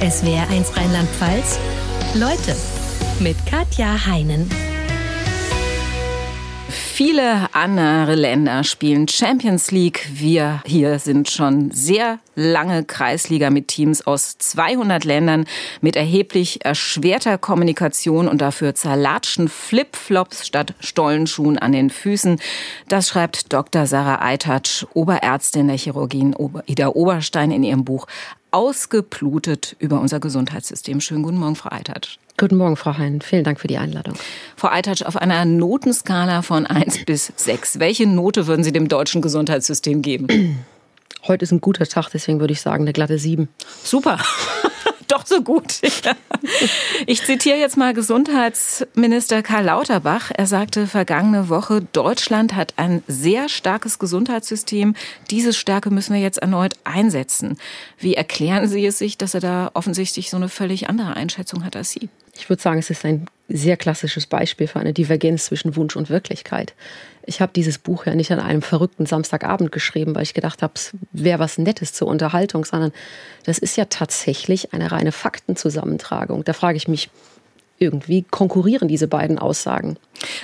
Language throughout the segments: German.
SWR1 Rheinland-Pfalz. Leute mit Katja Heinen. Viele andere Länder spielen Champions League. Wir hier sind schon sehr lange Kreisliga mit Teams aus 200 Ländern mit erheblich erschwerter Kommunikation und dafür zerlatschen Flipflops statt Stollenschuhen an den Füßen. Das schreibt Dr. Sarah Eitatsch, Oberärztin der Chirurgie in Ida Oberstein in ihrem Buch Ausgeblutet über unser Gesundheitssystem. Schönen guten Morgen, Frau Eitatsch. Guten Morgen, Frau Hein. Vielen Dank für die Einladung. Frau Eitatsch, auf einer Notenskala von 1 bis 6, welche Note würden Sie dem deutschen Gesundheitssystem geben? Heute ist ein guter Tag, deswegen würde ich sagen, eine glatte 7. Super. Doch so gut. Ich zitiere jetzt mal Gesundheitsminister Karl Lauterbach. Er sagte vergangene Woche, Deutschland hat ein sehr starkes Gesundheitssystem. Diese Stärke müssen wir jetzt erneut einsetzen. Wie erklären Sie es sich, dass er da offensichtlich so eine völlig andere Einschätzung hat als Sie? Ich würde sagen, es ist ein sehr klassisches Beispiel für eine Divergenz zwischen Wunsch und Wirklichkeit. Ich habe dieses Buch ja nicht an einem verrückten Samstagabend geschrieben, weil ich gedacht habe, es wäre was Nettes zur Unterhaltung, sondern das ist ja tatsächlich eine reine Faktenzusammentragung. Da frage ich mich, irgendwie konkurrieren diese beiden Aussagen.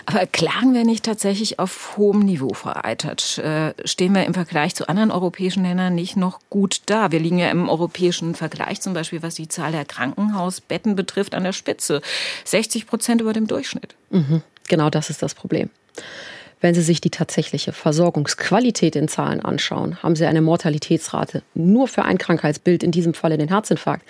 Aber klagen wir nicht tatsächlich auf hohem Niveau, Frau Eitert? Äh, stehen wir im Vergleich zu anderen europäischen Ländern nicht noch gut da? Wir liegen ja im europäischen Vergleich zum Beispiel, was die Zahl der Krankenhausbetten betrifft, an der Spitze. 60 Prozent über dem Durchschnitt. Mhm, genau das ist das Problem. Wenn Sie sich die tatsächliche Versorgungsqualität in Zahlen anschauen, haben Sie eine Mortalitätsrate nur für ein Krankheitsbild, in diesem Falle den Herzinfarkt,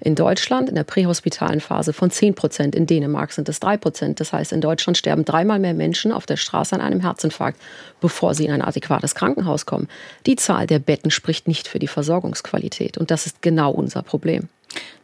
in Deutschland in der prähospitalen Phase von 10 Prozent. In Dänemark sind es 3 Prozent. Das heißt, in Deutschland sterben dreimal mehr Menschen auf der Straße an einem Herzinfarkt, bevor sie in ein adäquates Krankenhaus kommen. Die Zahl der Betten spricht nicht für die Versorgungsqualität. Und das ist genau unser Problem.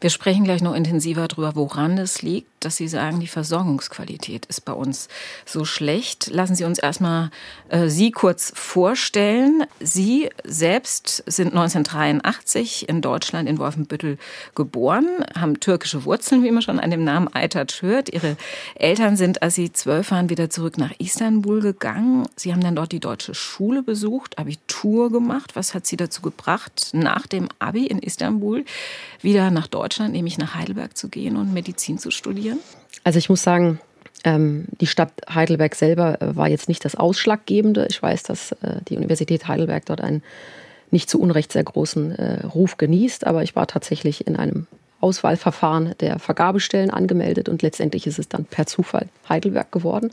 Wir sprechen gleich noch intensiver darüber, woran es liegt, dass Sie sagen, die Versorgungsqualität ist bei uns so schlecht. Lassen Sie uns erstmal äh, Sie kurz vorstellen. Sie selbst sind 1983 in Deutschland in Wolfenbüttel geboren, haben türkische Wurzeln, wie man schon an dem Namen Aytat hört. Ihre Eltern sind, als Sie zwölf waren, wieder zurück nach Istanbul gegangen. Sie haben dann dort die deutsche Schule besucht, Abitur gemacht. Was hat Sie dazu gebracht, nach dem Abi in Istanbul wieder nach Deutschland, nämlich nach Heidelberg zu gehen und Medizin zu studieren? Also ich muss sagen, ähm, die Stadt Heidelberg selber äh, war jetzt nicht das Ausschlaggebende. Ich weiß, dass äh, die Universität Heidelberg dort einen nicht zu Unrecht sehr großen äh, Ruf genießt, aber ich war tatsächlich in einem Auswahlverfahren der Vergabestellen angemeldet und letztendlich ist es dann per Zufall Heidelberg geworden.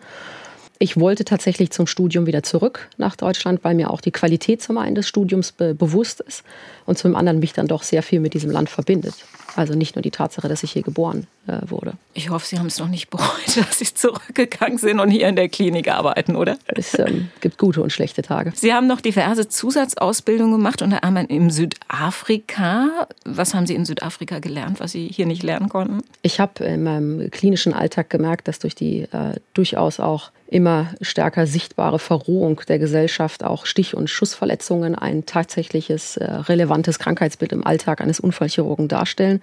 Ich wollte tatsächlich zum Studium wieder zurück nach Deutschland, weil mir auch die Qualität zum einen des Studiums be bewusst ist und zum anderen mich dann doch sehr viel mit diesem Land verbindet. Also nicht nur die Tatsache, dass ich hier geboren äh, wurde. Ich hoffe, Sie haben es noch nicht bereut, dass Sie zurückgegangen sind und hier in der Klinik arbeiten, oder? Es ähm, gibt gute und schlechte Tage. Sie haben noch diverse Zusatzausbildungen gemacht, unter anderem in Südafrika. Was haben Sie in Südafrika gelernt, was Sie hier nicht lernen konnten? Ich habe in meinem klinischen Alltag gemerkt, dass durch die äh, durchaus auch immer stärker sichtbare Verrohung der Gesellschaft auch Stich- und Schussverletzungen ein tatsächliches äh, relevantes Krankheitsbild im Alltag eines Unfallchirurgen darstellen.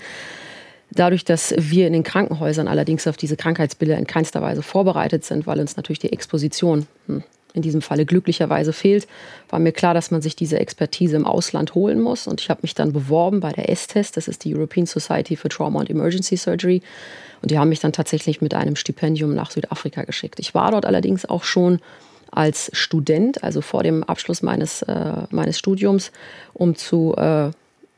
Dadurch, dass wir in den Krankenhäusern allerdings auf diese Krankheitsbilder in keinster Weise vorbereitet sind, weil uns natürlich die Exposition hm, in diesem Falle glücklicherweise fehlt, war mir klar, dass man sich diese Expertise im Ausland holen muss. Und ich habe mich dann beworben bei der S-Test, das ist die European Society for Trauma and Emergency Surgery. Und die haben mich dann tatsächlich mit einem Stipendium nach Südafrika geschickt. Ich war dort allerdings auch schon als Student, also vor dem Abschluss meines, äh, meines Studiums, um zu äh,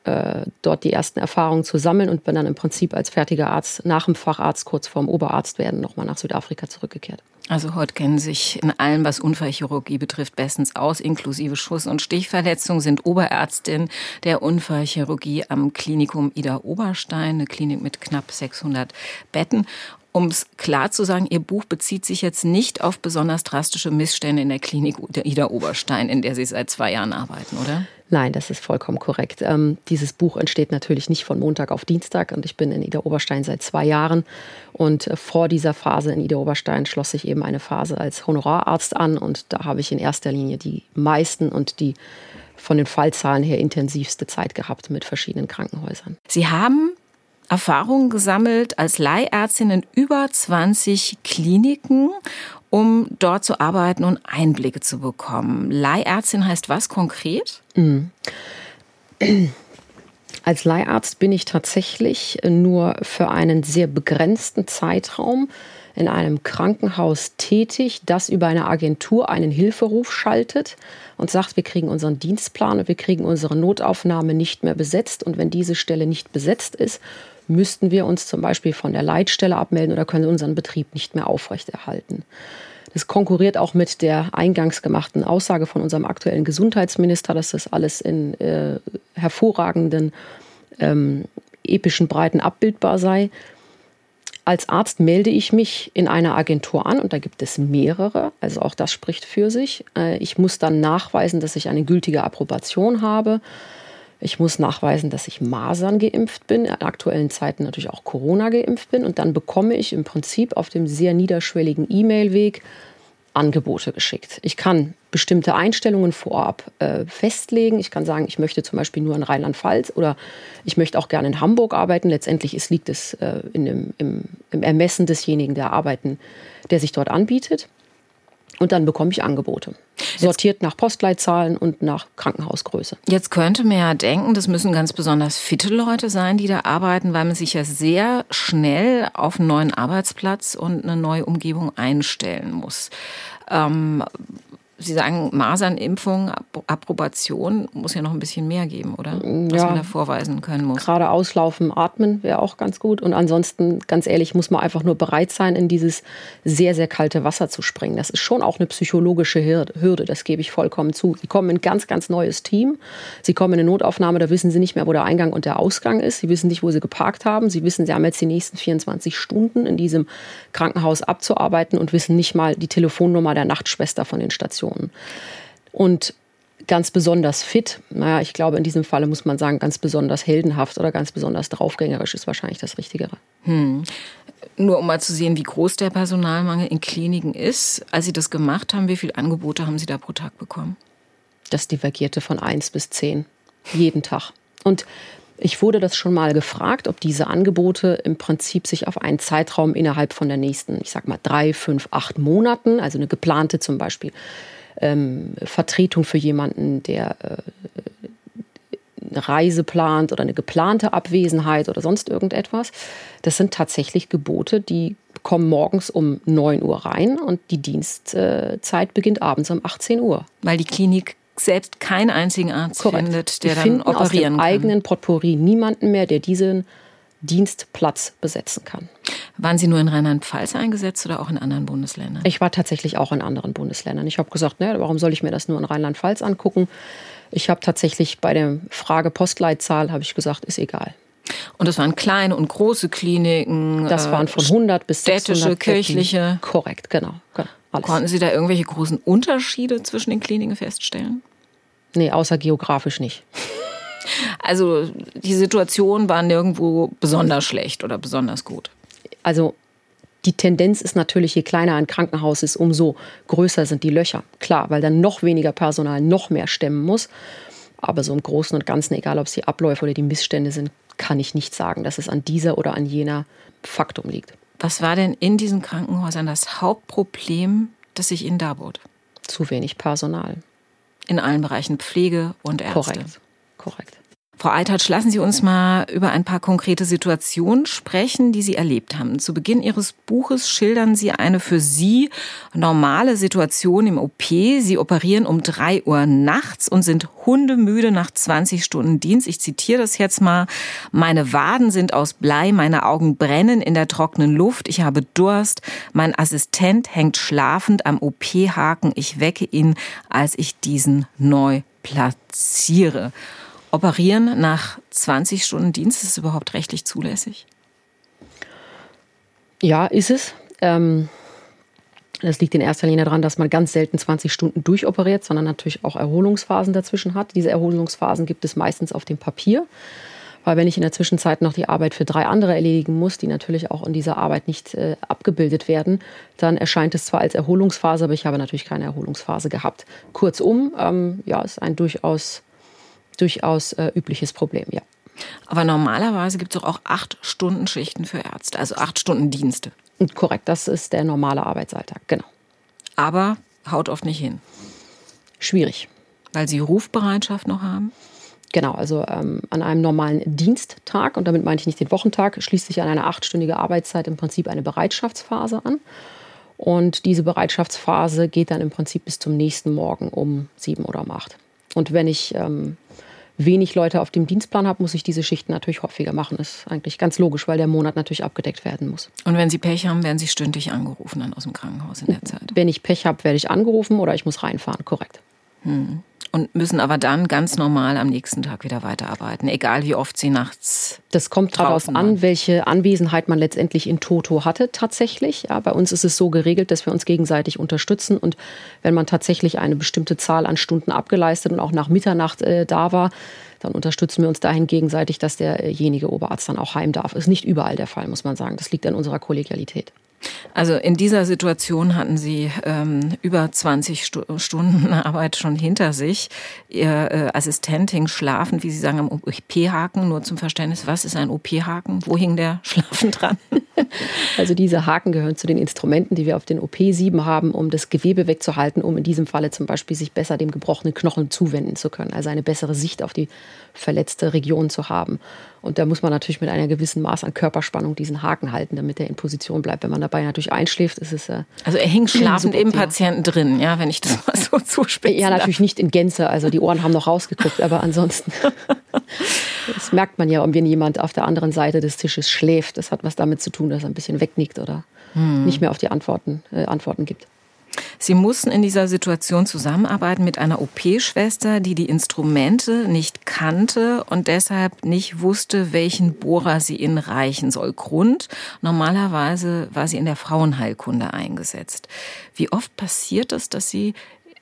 äh, dort die ersten Erfahrungen zu sammeln und bin dann im Prinzip als fertiger Arzt nach dem Facharzt kurz vorm Oberarzt werden nochmal nach Südafrika zurückgekehrt. Also heute kennen sich in allem, was Unfallchirurgie betrifft, bestens aus, inklusive Schuss- und Stichverletzungen, sind Oberärztin der Unfallchirurgie am Klinikum Ida Oberstein, eine Klinik mit knapp 600 Betten. Um es klar zu sagen, Ihr Buch bezieht sich jetzt nicht auf besonders drastische Missstände in der Klinik Ida Oberstein, in der Sie seit zwei Jahren arbeiten, oder? Nein, das ist vollkommen korrekt. Ähm, dieses Buch entsteht natürlich nicht von Montag auf Dienstag und ich bin in Ida Oberstein seit zwei Jahren. Und äh, vor dieser Phase in Ida Oberstein schloss sich eben eine Phase als Honorararzt an und da habe ich in erster Linie die meisten und die von den Fallzahlen her intensivste Zeit gehabt mit verschiedenen Krankenhäusern. Sie haben Erfahrungen gesammelt als Leihärztin in über 20 Kliniken, um dort zu arbeiten und Einblicke zu bekommen. Leihärztin heißt was konkret? Mhm. Als Leiharzt bin ich tatsächlich nur für einen sehr begrenzten Zeitraum in einem Krankenhaus tätig, das über eine Agentur einen Hilferuf schaltet und sagt, wir kriegen unseren Dienstplan und wir kriegen unsere Notaufnahme nicht mehr besetzt. Und wenn diese Stelle nicht besetzt ist, müssten wir uns zum Beispiel von der Leitstelle abmelden oder können unseren Betrieb nicht mehr aufrechterhalten. Das konkurriert auch mit der eingangs gemachten Aussage von unserem aktuellen Gesundheitsminister, dass das alles in äh, hervorragenden ähm, epischen Breiten abbildbar sei. Als Arzt melde ich mich in einer Agentur an und da gibt es mehrere, also auch das spricht für sich. Äh, ich muss dann nachweisen, dass ich eine gültige Approbation habe. Ich muss nachweisen, dass ich Masern geimpft bin, in aktuellen Zeiten natürlich auch Corona geimpft bin. Und dann bekomme ich im Prinzip auf dem sehr niederschwelligen E-Mail-Weg Angebote geschickt. Ich kann bestimmte Einstellungen vorab äh, festlegen. Ich kann sagen, ich möchte zum Beispiel nur in Rheinland-Pfalz oder ich möchte auch gerne in Hamburg arbeiten. Letztendlich ist, liegt es äh, in dem, im, im Ermessen desjenigen, der arbeiten, der sich dort anbietet. Und dann bekomme ich Angebote. Sortiert nach Postleitzahlen und nach Krankenhausgröße. Jetzt könnte man ja denken, das müssen ganz besonders fitte Leute sein, die da arbeiten, weil man sich ja sehr schnell auf einen neuen Arbeitsplatz und eine neue Umgebung einstellen muss. Ähm, Sie sagen, Masernimpfung, Approbation muss ja noch ein bisschen mehr geben, oder? Was ja, man da vorweisen können muss. Gerade auslaufen, atmen wäre auch ganz gut. Und ansonsten, ganz ehrlich, muss man einfach nur bereit sein, in dieses sehr, sehr kalte Wasser zu springen. Das ist schon auch eine psychologische Hürde, das gebe ich vollkommen zu. Sie kommen in ein ganz, ganz neues Team. Sie kommen in eine Notaufnahme, da wissen Sie nicht mehr, wo der Eingang und der Ausgang ist. Sie wissen nicht, wo Sie geparkt haben. Sie wissen, Sie haben jetzt die nächsten 24 Stunden in diesem Krankenhaus abzuarbeiten und wissen nicht mal die Telefonnummer der Nachtschwester von den Stationen. Situationen. Und ganz besonders fit, naja, ich glaube, in diesem Falle muss man sagen, ganz besonders heldenhaft oder ganz besonders draufgängerisch ist wahrscheinlich das Richtigere. Hm. Nur um mal zu sehen, wie groß der Personalmangel in Kliniken ist. Als Sie das gemacht haben, wie viele Angebote haben Sie da pro Tag bekommen? Das divergierte von eins bis zehn. Jeden Tag. Und ich wurde das schon mal gefragt, ob diese Angebote im Prinzip sich auf einen Zeitraum innerhalb von der nächsten, ich sag mal, drei, fünf, acht Monaten, also eine geplante zum Beispiel ähm, Vertretung für jemanden, der äh, eine Reise plant oder eine geplante Abwesenheit oder sonst irgendetwas. Das sind tatsächlich Gebote, die kommen morgens um 9 Uhr rein und die Dienstzeit beginnt abends um 18 Uhr. Weil die Klinik selbst keinen einzigen Arzt Korrekt. findet, der dann operieren aus dem kann. eigenen Potpourri niemanden mehr, der diesen Dienstplatz besetzen kann. Waren Sie nur in Rheinland-Pfalz eingesetzt oder auch in anderen Bundesländern? Ich war tatsächlich auch in anderen Bundesländern. Ich habe gesagt, ne, warum soll ich mir das nur in Rheinland-Pfalz angucken? Ich habe tatsächlich bei der Frage Postleitzahl habe ich gesagt, ist egal. Und das waren kleine und große Kliniken. Das waren von 100 bis 600 städtische, kirchliche. Korrekt, genau. genau alles. Konnten Sie da irgendwelche großen Unterschiede zwischen den Kliniken feststellen? Nee, außer geografisch nicht. Also die Situation war nirgendwo besonders schlecht oder besonders gut. Also die Tendenz ist natürlich, je kleiner ein Krankenhaus ist, umso größer sind die Löcher. Klar, weil dann noch weniger Personal noch mehr stemmen muss. Aber so im Großen und Ganzen, egal ob es die Abläufe oder die Missstände sind, kann ich nicht sagen, dass es an dieser oder an jener Faktum liegt. Was war denn in diesen Krankenhäusern das Hauptproblem, das sich Ihnen da bot? Zu wenig Personal. In allen Bereichen Pflege und Ärzte. Korrekt. Korrekt. Frau Eitert, lassen Sie uns mal über ein paar konkrete Situationen sprechen, die Sie erlebt haben. Zu Beginn Ihres Buches schildern Sie eine für Sie normale Situation im OP. Sie operieren um drei Uhr nachts und sind hundemüde nach 20 Stunden Dienst. Ich zitiere das jetzt mal. Meine Waden sind aus Blei, meine Augen brennen in der trockenen Luft, ich habe Durst, mein Assistent hängt schlafend am OP-Haken. Ich wecke ihn, als ich diesen neu platziere. Operieren nach 20 Stunden Dienst, ist es überhaupt rechtlich zulässig? Ja, ist es. Ähm, das liegt in erster Linie daran, dass man ganz selten 20 Stunden durchoperiert, sondern natürlich auch Erholungsphasen dazwischen hat. Diese Erholungsphasen gibt es meistens auf dem Papier. Weil wenn ich in der Zwischenzeit noch die Arbeit für drei andere erledigen muss, die natürlich auch in dieser Arbeit nicht äh, abgebildet werden, dann erscheint es zwar als Erholungsphase, aber ich habe natürlich keine Erholungsphase gehabt. Kurzum, ähm, ja, ist ein durchaus durchaus äh, übliches Problem, ja. Aber normalerweise gibt es doch auch acht Stunden Schichten für Ärzte, also acht Stunden Dienste. Korrekt, das ist der normale Arbeitsalltag, genau. Aber haut oft nicht hin. Schwierig. Weil Sie Rufbereitschaft noch haben? Genau, also ähm, an einem normalen Diensttag, und damit meine ich nicht den Wochentag, schließt sich an eine achtstündige Arbeitszeit im Prinzip eine Bereitschaftsphase an. Und diese Bereitschaftsphase geht dann im Prinzip bis zum nächsten Morgen um sieben oder um acht. Und wenn ich ähm, wenig Leute auf dem Dienstplan habe, muss ich diese Schichten natürlich häufiger machen. Das ist eigentlich ganz logisch, weil der Monat natürlich abgedeckt werden muss. Und wenn Sie Pech haben, werden Sie stündlich angerufen dann aus dem Krankenhaus in der Zeit? Wenn ich Pech habe, werde ich angerufen oder ich muss reinfahren, korrekt. Hm und müssen aber dann ganz normal am nächsten Tag wieder weiterarbeiten, egal wie oft sie nachts. Das kommt darauf an, welche Anwesenheit man letztendlich in Toto hatte tatsächlich. Ja, bei uns ist es so geregelt, dass wir uns gegenseitig unterstützen und wenn man tatsächlich eine bestimmte Zahl an Stunden abgeleistet und auch nach Mitternacht äh, da war, dann unterstützen wir uns dahin gegenseitig, dass derjenige Oberarzt dann auch heim darf. Ist nicht überall der Fall, muss man sagen. Das liegt an unserer Kollegialität. Also in dieser Situation hatten Sie ähm, über 20 Stu Stunden Arbeit schon hinter sich. Ihr äh, Assistent hing schlafend, wie Sie sagen, am OP-Haken. Nur zum Verständnis, was ist ein OP-Haken? Wo hing der schlafend dran? Also diese Haken gehören zu den Instrumenten, die wir auf den OP-7 haben, um das Gewebe wegzuhalten, um in diesem Falle zum Beispiel sich besser dem gebrochenen Knochen zuwenden zu können. Also eine bessere Sicht auf die verletzte Region zu haben. Und da muss man natürlich mit einer gewissen Maß an Körperspannung diesen Haken halten, damit er in Position bleibt. Wenn man dabei natürlich einschläft, ist es. Äh, also er hing schlafend im Patienten drin, ja, wenn ich das mal so zuspitze. Ja, natürlich darf. nicht in Gänze. Also die Ohren haben noch rausgeguckt, aber ansonsten. das merkt man ja, wenn jemand auf der anderen Seite des Tisches schläft. Das hat was damit zu tun, dass er ein bisschen wegnickt oder hm. nicht mehr auf die Antworten, äh, Antworten gibt. Sie mussten in dieser Situation zusammenarbeiten mit einer OP-Schwester, die die Instrumente nicht kannte und deshalb nicht wusste, welchen Bohrer sie ihnen reichen soll. Grund, normalerweise war sie in der Frauenheilkunde eingesetzt. Wie oft passiert es, dass Sie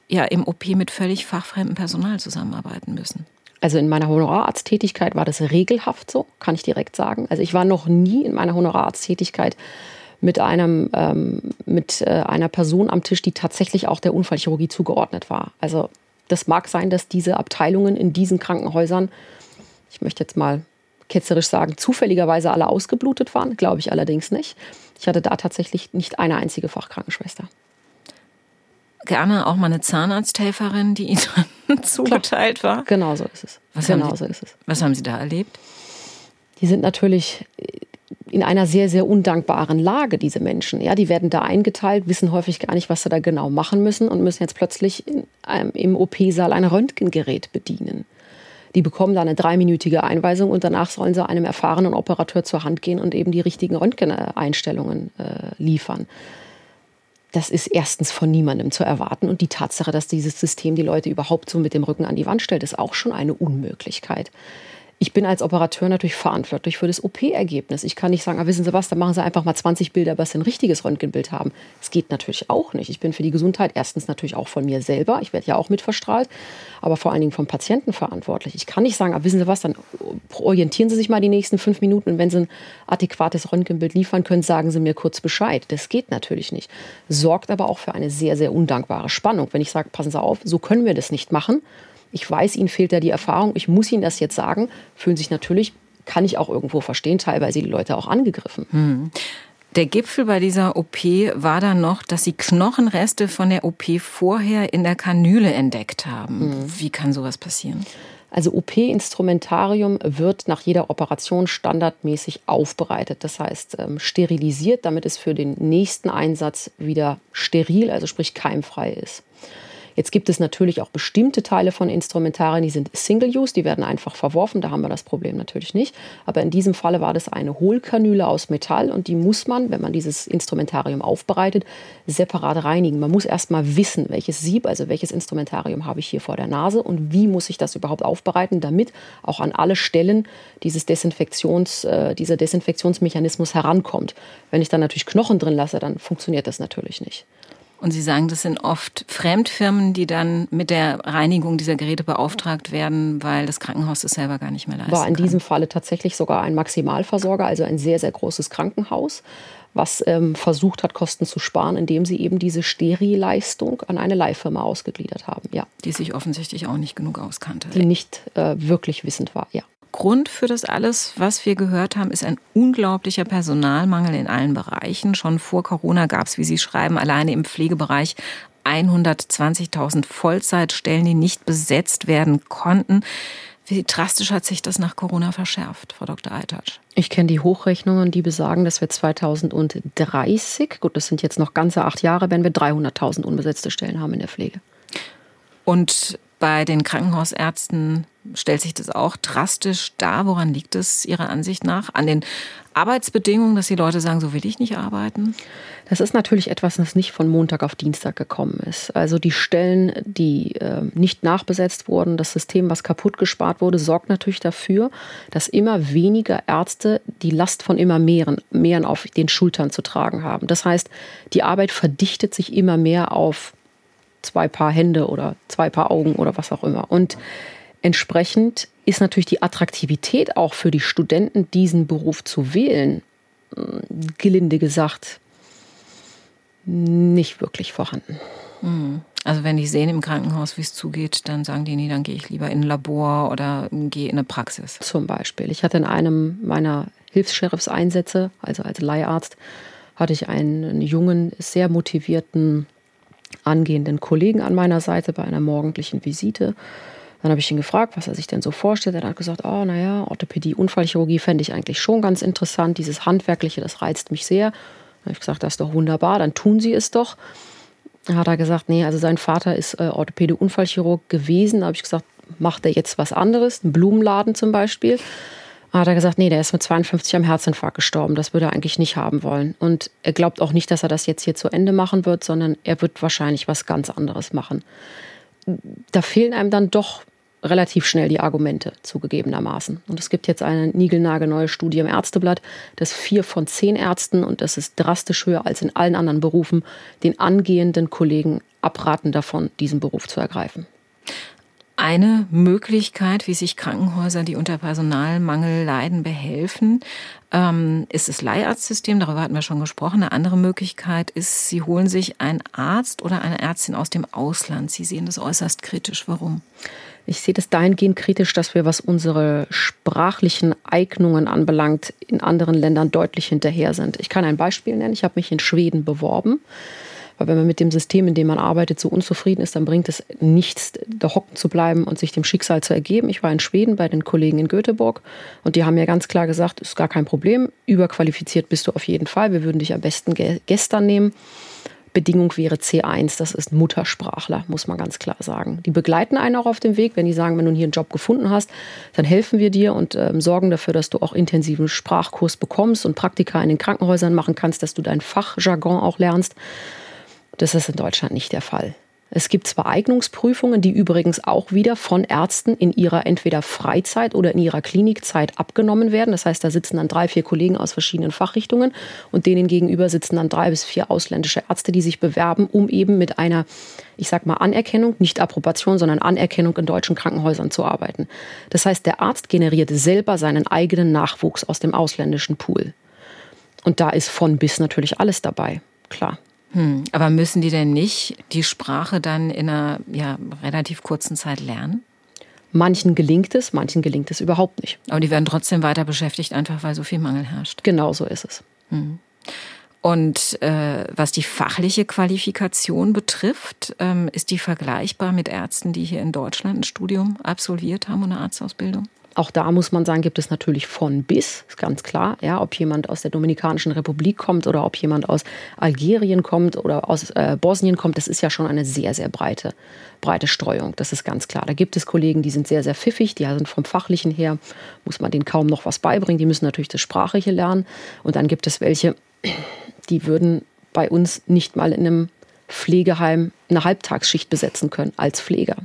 ja im OP mit völlig fachfremdem Personal zusammenarbeiten müssen? Also in meiner Honorararzttätigkeit war das regelhaft so, kann ich direkt sagen. Also ich war noch nie in meiner Honorararzttätigkeit mit, einem, ähm, mit äh, einer Person am Tisch, die tatsächlich auch der Unfallchirurgie zugeordnet war. Also das mag sein, dass diese Abteilungen in diesen Krankenhäusern, ich möchte jetzt mal ketzerisch sagen, zufälligerweise alle ausgeblutet waren, glaube ich allerdings nicht. Ich hatte da tatsächlich nicht eine einzige Fachkrankenschwester. Gerne auch mal eine Zahnarzthelferin, die Ihnen zugeteilt war. Genau so ist es. Was genau Sie, so ist es. Was haben Sie da erlebt? Die sind natürlich in einer sehr, sehr undankbaren Lage, diese Menschen. Ja, die werden da eingeteilt, wissen häufig gar nicht, was sie da genau machen müssen und müssen jetzt plötzlich in, ähm, im OP-Saal ein Röntgengerät bedienen. Die bekommen da eine dreiminütige Einweisung und danach sollen sie einem erfahrenen Operateur zur Hand gehen und eben die richtigen Röntgeneinstellungen äh, liefern. Das ist erstens von niemandem zu erwarten und die Tatsache, dass dieses System die Leute überhaupt so mit dem Rücken an die Wand stellt, ist auch schon eine Unmöglichkeit ich bin als Operateur natürlich verantwortlich für das OP-Ergebnis. Ich kann nicht sagen, ah, wissen Sie was, dann machen Sie einfach mal 20 Bilder, bis Sie ein richtiges Röntgenbild haben. Das geht natürlich auch nicht. Ich bin für die Gesundheit erstens natürlich auch von mir selber, ich werde ja auch mit verstrahlt, aber vor allen Dingen vom Patienten verantwortlich. Ich kann nicht sagen, ah, wissen Sie was, dann orientieren Sie sich mal die nächsten fünf Minuten und wenn Sie ein adäquates Röntgenbild liefern können, sagen Sie mir kurz Bescheid. Das geht natürlich nicht. Sorgt aber auch für eine sehr, sehr undankbare Spannung. Wenn ich sage, passen Sie auf, so können wir das nicht machen, ich weiß, ihnen fehlt da die Erfahrung, ich muss ihnen das jetzt sagen, fühlen sich natürlich, kann ich auch irgendwo verstehen, teilweise die Leute auch angegriffen. Hm. Der Gipfel bei dieser OP war dann noch, dass sie Knochenreste von der OP vorher in der Kanüle entdeckt haben. Mhm. Wie kann sowas passieren? Also OP-Instrumentarium wird nach jeder Operation standardmäßig aufbereitet. Das heißt ähm, sterilisiert, damit es für den nächsten Einsatz wieder steril, also sprich keimfrei ist. Jetzt gibt es natürlich auch bestimmte Teile von Instrumentarien, die sind Single-Use, die werden einfach verworfen, da haben wir das Problem natürlich nicht. Aber in diesem Falle war das eine Hohlkanüle aus Metall und die muss man, wenn man dieses Instrumentarium aufbereitet, separat reinigen. Man muss erst mal wissen, welches Sieb, also welches Instrumentarium habe ich hier vor der Nase und wie muss ich das überhaupt aufbereiten, damit auch an alle Stellen dieses Desinfektions, äh, dieser Desinfektionsmechanismus herankommt. Wenn ich dann natürlich Knochen drin lasse, dann funktioniert das natürlich nicht. Und Sie sagen, das sind oft Fremdfirmen, die dann mit der Reinigung dieser Geräte beauftragt werden, weil das Krankenhaus das selber gar nicht mehr leisten War in kann. diesem Falle tatsächlich sogar ein Maximalversorger, also ein sehr, sehr großes Krankenhaus, was ähm, versucht hat, Kosten zu sparen, indem sie eben diese Sterilleistung an eine Leihfirma ausgegliedert haben. Ja. Die sich offensichtlich auch nicht genug auskannte. Die nicht äh, wirklich wissend war, ja. Grund für das alles, was wir gehört haben, ist ein unglaublicher Personalmangel in allen Bereichen. Schon vor Corona gab es, wie Sie schreiben, alleine im Pflegebereich 120.000 Vollzeitstellen, die nicht besetzt werden konnten. Wie drastisch hat sich das nach Corona verschärft, Frau Dr. Eitatsch? Ich kenne die Hochrechnungen, die besagen, dass wir 2030, gut, das sind jetzt noch ganze acht Jahre, wenn wir 300.000 unbesetzte Stellen haben in der Pflege. Und bei den Krankenhausärzten stellt sich das auch drastisch dar. Woran liegt es Ihrer Ansicht nach? An den Arbeitsbedingungen, dass die Leute sagen, so will ich nicht arbeiten? Das ist natürlich etwas, das nicht von Montag auf Dienstag gekommen ist. Also die Stellen, die äh, nicht nachbesetzt wurden, das System, was kaputt gespart wurde, sorgt natürlich dafür, dass immer weniger Ärzte die Last von immer mehreren, mehreren auf den Schultern zu tragen haben. Das heißt, die Arbeit verdichtet sich immer mehr auf zwei Paar Hände oder zwei Paar Augen oder was auch immer. Und entsprechend ist natürlich die Attraktivität auch für die Studenten, diesen Beruf zu wählen, hm, gelinde gesagt, nicht wirklich vorhanden. Hm. Also wenn die sehen im Krankenhaus, wie es zugeht, dann sagen die, nee, dann gehe ich lieber in ein Labor oder gehe in eine Praxis. Zum Beispiel. Ich hatte in einem meiner Hilfs-Sheriffs-Einsätze, also als Leiharzt, hatte ich einen jungen, sehr motivierten, angehenden Kollegen an meiner Seite bei einer morgendlichen Visite. Dann habe ich ihn gefragt, was er sich denn so vorstellt. Er hat gesagt, oh, naja, Orthopädie, Unfallchirurgie fände ich eigentlich schon ganz interessant. Dieses Handwerkliche, das reizt mich sehr. Dann habe ich gesagt, das ist doch wunderbar, dann tun Sie es doch. Dann hat er gesagt, nee, also sein Vater ist äh, Orthopäde, Unfallchirurg gewesen. Da habe ich gesagt, macht er jetzt was anderes, einen Blumenladen zum Beispiel. Dann hat er gesagt, nee, der ist mit 52 am Herzinfarkt gestorben. Das würde er eigentlich nicht haben wollen. Und er glaubt auch nicht, dass er das jetzt hier zu Ende machen wird, sondern er wird wahrscheinlich was ganz anderes machen. Da fehlen einem dann doch relativ schnell die Argumente zugegebenermaßen. Und es gibt jetzt eine niegelnagelneue Studie im Ärzteblatt, dass vier von zehn Ärzten, und das ist drastisch höher als in allen anderen Berufen, den angehenden Kollegen abraten davon, diesen Beruf zu ergreifen. Eine Möglichkeit, wie sich Krankenhäuser, die unter Personalmangel leiden, behelfen, ähm, ist das Leiharztsystem. Darüber hatten wir schon gesprochen. Eine andere Möglichkeit ist, Sie holen sich einen Arzt oder eine Ärztin aus dem Ausland. Sie sehen das äußerst kritisch. Warum? Ich sehe das dahingehend kritisch, dass wir, was unsere sprachlichen Eignungen anbelangt, in anderen Ländern deutlich hinterher sind. Ich kann ein Beispiel nennen. Ich habe mich in Schweden beworben. Weil wenn man mit dem System, in dem man arbeitet, so unzufrieden ist, dann bringt es nichts, da hocken zu bleiben und sich dem Schicksal zu ergeben. Ich war in Schweden bei den Kollegen in Göteborg und die haben mir ganz klar gesagt, ist gar kein Problem, überqualifiziert bist du auf jeden Fall. Wir würden dich am besten gestern nehmen. Bedingung wäre C1, das ist Muttersprachler, muss man ganz klar sagen. Die begleiten einen auch auf dem Weg, wenn die sagen, wenn du hier einen Job gefunden hast, dann helfen wir dir und ähm, sorgen dafür, dass du auch intensiven Sprachkurs bekommst und Praktika in den Krankenhäusern machen kannst, dass du dein Fachjargon auch lernst. Das ist in Deutschland nicht der Fall. Es gibt zwar Eignungsprüfungen, die übrigens auch wieder von Ärzten in ihrer entweder Freizeit oder in ihrer Klinikzeit abgenommen werden. Das heißt, da sitzen dann drei, vier Kollegen aus verschiedenen Fachrichtungen und denen gegenüber sitzen dann drei bis vier ausländische Ärzte, die sich bewerben, um eben mit einer, ich sag mal, Anerkennung, nicht Approbation, sondern Anerkennung in deutschen Krankenhäusern zu arbeiten. Das heißt, der Arzt generiert selber seinen eigenen Nachwuchs aus dem ausländischen Pool. Und da ist von bis natürlich alles dabei, klar. Hm, aber müssen die denn nicht die Sprache dann in einer ja, relativ kurzen Zeit lernen? Manchen gelingt es, manchen gelingt es überhaupt nicht. Aber die werden trotzdem weiter beschäftigt, einfach weil so viel Mangel herrscht. Genau so ist es. Hm. Und äh, was die fachliche Qualifikation betrifft, ähm, ist die vergleichbar mit Ärzten, die hier in Deutschland ein Studium absolviert haben und eine Arztausbildung? Auch da muss man sagen, gibt es natürlich von bis, ist ganz klar. Ja, ob jemand aus der Dominikanischen Republik kommt oder ob jemand aus Algerien kommt oder aus äh, Bosnien kommt, das ist ja schon eine sehr, sehr breite, breite Streuung. Das ist ganz klar. Da gibt es Kollegen, die sind sehr, sehr pfiffig, die sind vom Fachlichen her, muss man denen kaum noch was beibringen. Die müssen natürlich das Sprachliche lernen. Und dann gibt es welche, die würden bei uns nicht mal in einem Pflegeheim eine Halbtagsschicht besetzen können als Pfleger.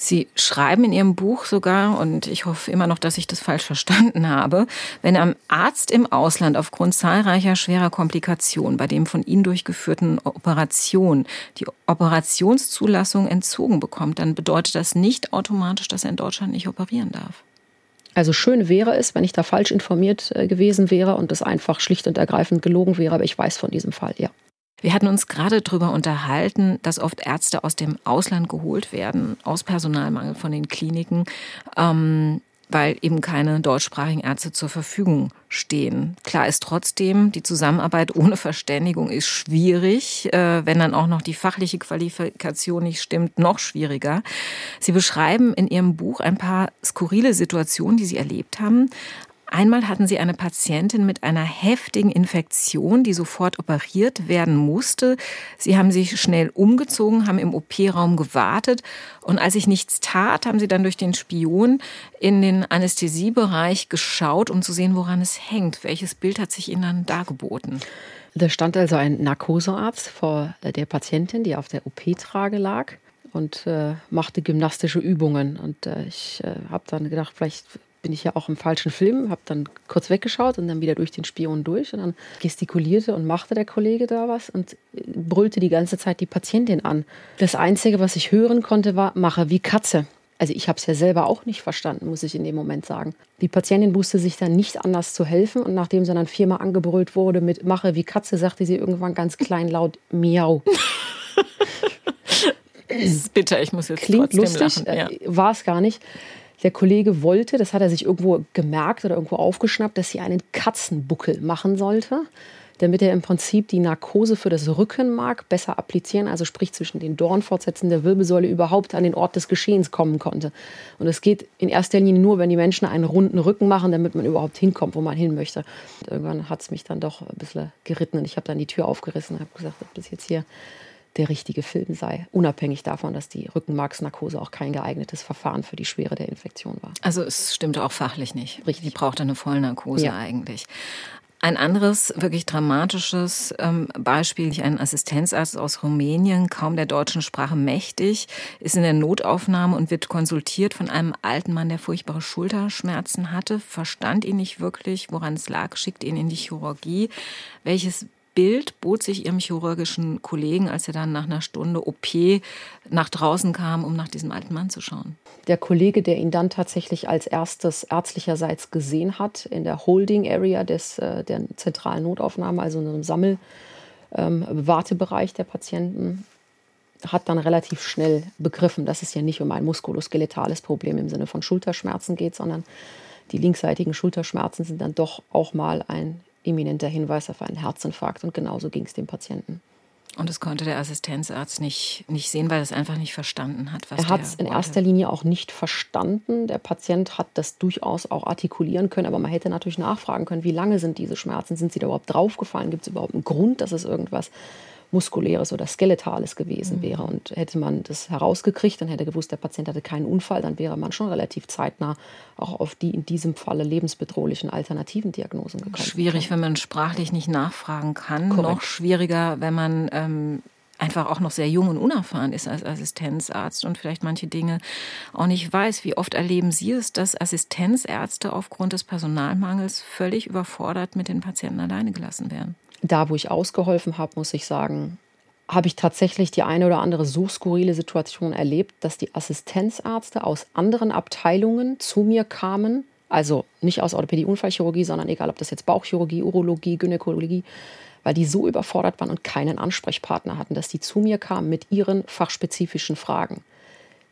Sie schreiben in Ihrem Buch sogar, und ich hoffe immer noch, dass ich das falsch verstanden habe, wenn ein Arzt im Ausland aufgrund zahlreicher schwerer Komplikationen bei dem von Ihnen durchgeführten Operation die Operationszulassung entzogen bekommt, dann bedeutet das nicht automatisch, dass er in Deutschland nicht operieren darf. Also schön wäre es, wenn ich da falsch informiert äh, gewesen wäre und es einfach schlicht und ergreifend gelogen wäre, aber ich weiß von diesem Fall, ja. Wir hatten uns gerade darüber unterhalten, dass oft Ärzte aus dem Ausland geholt werden, aus Personalmangel von den Kliniken. Ähm, weil eben keine deutschsprachigen Ärzte zur Verfügung stehen. Klar ist trotzdem, die Zusammenarbeit ohne Verständigung ist schwierig, äh, wenn dann auch noch die fachliche Qualifikation nicht stimmt, noch schwieriger. Sie beschreiben in Ihrem Buch ein paar skurrile Situationen, die Sie erlebt haben. Einmal hatten sie eine Patientin mit einer heftigen Infektion, die sofort operiert werden musste. Sie haben sich schnell umgezogen, haben im OP-Raum gewartet und als sich nichts tat, haben sie dann durch den Spion in den Anästhesiebereich geschaut, um zu sehen, woran es hängt. Welches Bild hat sich ihnen dann dargeboten? Da stand also ein Narkosearzt vor der Patientin, die auf der OP-Trage lag und äh, machte gymnastische Übungen. Und äh, ich äh, habe dann gedacht, vielleicht bin ich ja auch im falschen Film, habe dann kurz weggeschaut und dann wieder durch den Spion durch und dann gestikulierte und machte der Kollege da was und brüllte die ganze Zeit die Patientin an. Das Einzige, was ich hören konnte, war, mache wie Katze. Also ich habe es ja selber auch nicht verstanden, muss ich in dem Moment sagen. Die Patientin wusste sich dann nicht anders zu helfen und nachdem sie dann viermal angebrüllt wurde mit Mache wie Katze, sagte sie irgendwann ganz klein laut Miau. Das ist bitter, ich muss jetzt Klingt lustig, ja. Äh, war es gar nicht. Der Kollege wollte, das hat er sich irgendwo gemerkt oder irgendwo aufgeschnappt, dass sie einen Katzenbuckel machen sollte, damit er im Prinzip die Narkose für das Rückenmark besser applizieren, also sprich zwischen den Dornfortsätzen der Wirbelsäule überhaupt an den Ort des Geschehens kommen konnte. Und es geht in erster Linie nur, wenn die Menschen einen runden Rücken machen, damit man überhaupt hinkommt, wo man hin möchte. Und irgendwann hat es mich dann doch ein bisschen geritten und ich habe dann die Tür aufgerissen und habe gesagt, das ist jetzt hier der richtige Film sei, unabhängig davon, dass die Rückenmarksnarkose auch kein geeignetes Verfahren für die Schwere der Infektion war. Also es stimmte auch fachlich nicht. Richtig. Die brauchte eine Vollnarkose ja. eigentlich. Ein anderes wirklich dramatisches ähm, Beispiel, ein Assistenzarzt aus Rumänien, kaum der deutschen Sprache mächtig, ist in der Notaufnahme und wird konsultiert von einem alten Mann, der furchtbare Schulterschmerzen hatte, verstand ihn nicht wirklich, woran es lag, schickt ihn in die Chirurgie. Welches Bild bot sich ihrem chirurgischen Kollegen, als er dann nach einer Stunde OP nach draußen kam, um nach diesem alten Mann zu schauen. Der Kollege, der ihn dann tatsächlich als erstes ärztlicherseits gesehen hat, in der Holding Area des, äh, der zentralen Notaufnahme, also in einem Sammelwartebereich ähm, der Patienten, hat dann relativ schnell begriffen, dass es ja nicht um ein muskuloskeletales Problem im Sinne von Schulterschmerzen geht, sondern die linksseitigen Schulterschmerzen sind dann doch auch mal ein eminenter Hinweis auf einen Herzinfarkt und genauso ging es dem Patienten. Und das konnte der Assistenzarzt nicht, nicht sehen, weil er es einfach nicht verstanden hat. er hat es in erster Linie auch nicht verstanden. Der Patient hat das durchaus auch artikulieren können, aber man hätte natürlich nachfragen können, wie lange sind diese Schmerzen? Sind sie da überhaupt draufgefallen? Gibt es überhaupt einen Grund, dass es irgendwas muskuläres oder skeletales gewesen mhm. wäre. Und hätte man das herausgekriegt, dann hätte gewusst, der Patient hatte keinen Unfall, dann wäre man schon relativ zeitnah auch auf die in diesem Falle lebensbedrohlichen alternativen Diagnosen gekommen. Schwierig, wenn man sprachlich nicht nachfragen kann. Korrekt. Noch schwieriger, wenn man ähm, einfach auch noch sehr jung und unerfahren ist als Assistenzarzt und vielleicht manche Dinge auch nicht weiß. Wie oft erleben Sie es, dass Assistenzärzte aufgrund des Personalmangels völlig überfordert mit den Patienten alleine gelassen werden? Da, wo ich ausgeholfen habe, muss ich sagen, habe ich tatsächlich die eine oder andere so skurrile Situation erlebt, dass die Assistenzärzte aus anderen Abteilungen zu mir kamen, also nicht aus Orthopädie, Unfallchirurgie, sondern egal, ob das jetzt Bauchchirurgie, Urologie, Gynäkologie, weil die so überfordert waren und keinen Ansprechpartner hatten, dass die zu mir kamen mit ihren fachspezifischen Fragen,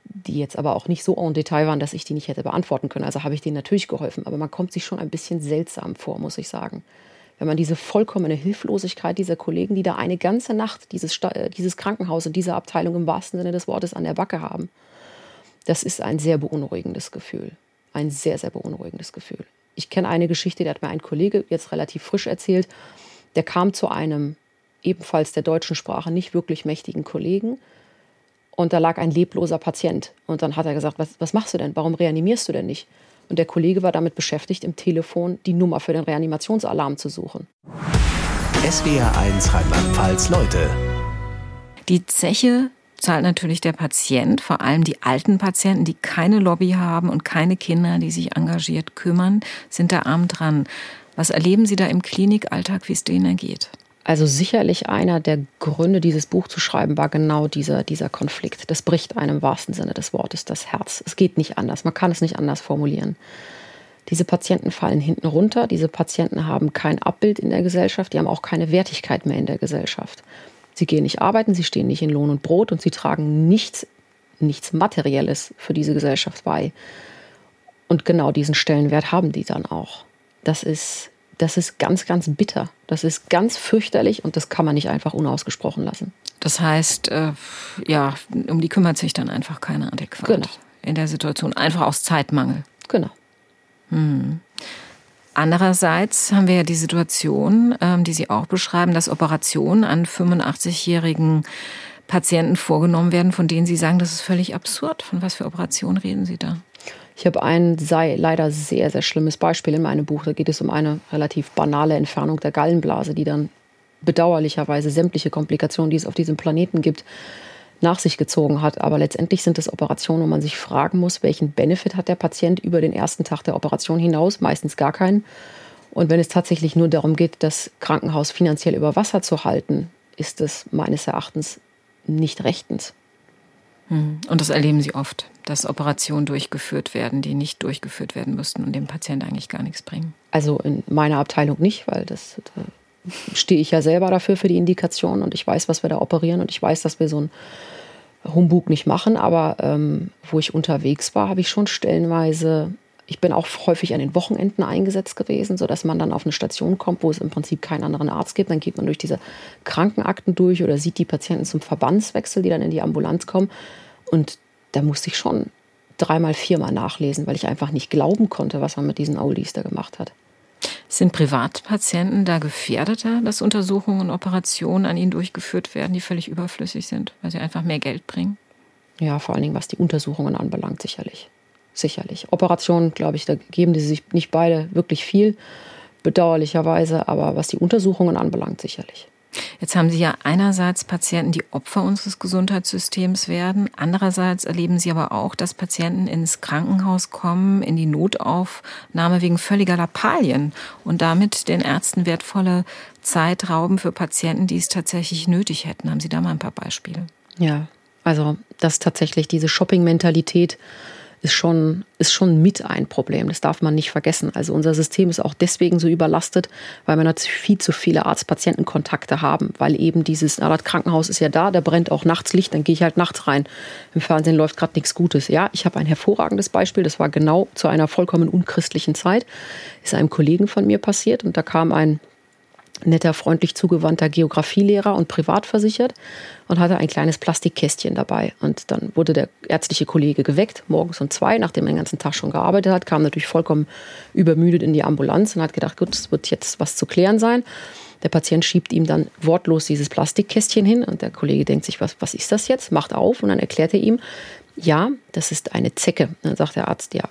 die jetzt aber auch nicht so en Detail waren, dass ich die nicht hätte beantworten können. Also habe ich denen natürlich geholfen, aber man kommt sich schon ein bisschen seltsam vor, muss ich sagen wenn man diese vollkommene Hilflosigkeit dieser Kollegen, die da eine ganze Nacht dieses, äh, dieses Krankenhaus und diese Abteilung im wahrsten Sinne des Wortes an der Backe haben, das ist ein sehr beunruhigendes Gefühl. Ein sehr, sehr beunruhigendes Gefühl. Ich kenne eine Geschichte, die hat mir ein Kollege jetzt relativ frisch erzählt. Der kam zu einem ebenfalls der deutschen Sprache nicht wirklich mächtigen Kollegen und da lag ein lebloser Patient. Und dann hat er gesagt, was, was machst du denn? Warum reanimierst du denn nicht? Und der Kollege war damit beschäftigt, im Telefon die Nummer für den Reanimationsalarm zu suchen. SWR 1 Rheinland-Pfalz Leute. Die Zeche zahlt natürlich der Patient, vor allem die alten Patienten, die keine Lobby haben und keine Kinder, die sich engagiert kümmern, sind da arm dran. Was erleben Sie da im Klinikalltag, wie es denen geht? Also sicherlich einer der Gründe, dieses Buch zu schreiben, war genau dieser, dieser Konflikt. Das bricht einem im wahrsten Sinne des Wortes das Herz. Es geht nicht anders. Man kann es nicht anders formulieren. Diese Patienten fallen hinten runter. Diese Patienten haben kein Abbild in der Gesellschaft. Die haben auch keine Wertigkeit mehr in der Gesellschaft. Sie gehen nicht arbeiten, sie stehen nicht in Lohn und Brot und sie tragen nichts, nichts Materielles für diese Gesellschaft bei. Und genau diesen Stellenwert haben die dann auch. Das ist, das ist ganz, ganz bitter. Das ist ganz fürchterlich und das kann man nicht einfach unausgesprochen lassen. Das heißt, äh, ja, um die kümmert sich dann einfach keiner adäquat. Genau. In der Situation, einfach aus Zeitmangel. Genau. Hm. Andererseits haben wir ja die Situation, ähm, die Sie auch beschreiben, dass Operationen an 85-jährigen Patienten vorgenommen werden, von denen Sie sagen, das ist völlig absurd. Von was für Operationen reden Sie da? Ich habe ein sei leider sehr, sehr schlimmes Beispiel in meinem Buch. Da geht es um eine relativ banale Entfernung der Gallenblase, die dann bedauerlicherweise sämtliche Komplikationen, die es auf diesem Planeten gibt, nach sich gezogen hat. Aber letztendlich sind es Operationen, wo man sich fragen muss, welchen Benefit hat der Patient über den ersten Tag der Operation hinaus? Meistens gar keinen. Und wenn es tatsächlich nur darum geht, das Krankenhaus finanziell über Wasser zu halten, ist es meines Erachtens nicht rechtens. Hm. Und das erleben Sie oft, dass Operationen durchgeführt werden, die nicht durchgeführt werden müssten und dem Patienten eigentlich gar nichts bringen. Also in meiner Abteilung nicht, weil das stehe ich ja selber dafür für die Indikation und ich weiß, was wir da operieren und ich weiß, dass wir so ein Humbug nicht machen. Aber ähm, wo ich unterwegs war, habe ich schon stellenweise ich bin auch häufig an den Wochenenden eingesetzt gewesen, sodass man dann auf eine Station kommt, wo es im Prinzip keinen anderen Arzt gibt. Dann geht man durch diese Krankenakten durch oder sieht die Patienten zum Verbandswechsel, die dann in die Ambulanz kommen. Und da musste ich schon dreimal, viermal nachlesen, weil ich einfach nicht glauben konnte, was man mit diesen Oldies da gemacht hat. Sind Privatpatienten da gefährdeter, dass Untersuchungen und Operationen an ihnen durchgeführt werden, die völlig überflüssig sind, weil sie einfach mehr Geld bringen? Ja, vor allen Dingen, was die Untersuchungen anbelangt, sicherlich sicherlich. Operationen, glaube ich, da geben die sich nicht beide wirklich viel, bedauerlicherweise, aber was die Untersuchungen anbelangt, sicherlich. Jetzt haben Sie ja einerseits Patienten, die Opfer unseres Gesundheitssystems werden. Andererseits erleben Sie aber auch, dass Patienten ins Krankenhaus kommen, in die Notaufnahme wegen völliger Lappalien und damit den Ärzten wertvolle Zeit rauben für Patienten, die es tatsächlich nötig hätten. Haben Sie da mal ein paar Beispiele? Ja, also dass tatsächlich diese Shopping-Mentalität ist schon, ist schon mit ein Problem. Das darf man nicht vergessen. Also unser System ist auch deswegen so überlastet, weil wir natürlich viel zu viele Arzt-Patienten-Kontakte haben, weil eben dieses, na, das Krankenhaus ist ja da, da brennt auch nachts Licht, dann gehe ich halt nachts rein. Im Fernsehen läuft gerade nichts Gutes. Ja, ich habe ein hervorragendes Beispiel, das war genau zu einer vollkommen unchristlichen Zeit, ist einem Kollegen von mir passiert und da kam ein netter, freundlich zugewandter Geografielehrer und privat versichert und hatte ein kleines Plastikkästchen dabei. Und dann wurde der ärztliche Kollege geweckt, morgens um zwei, nachdem er den ganzen Tag schon gearbeitet hat, kam natürlich vollkommen übermüdet in die Ambulanz und hat gedacht, gut, es wird jetzt was zu klären sein. Der Patient schiebt ihm dann wortlos dieses Plastikkästchen hin und der Kollege denkt sich, was, was ist das jetzt? Macht auf und dann erklärt er ihm, ja, das ist eine Zecke. Dann sagt der Arzt, ja,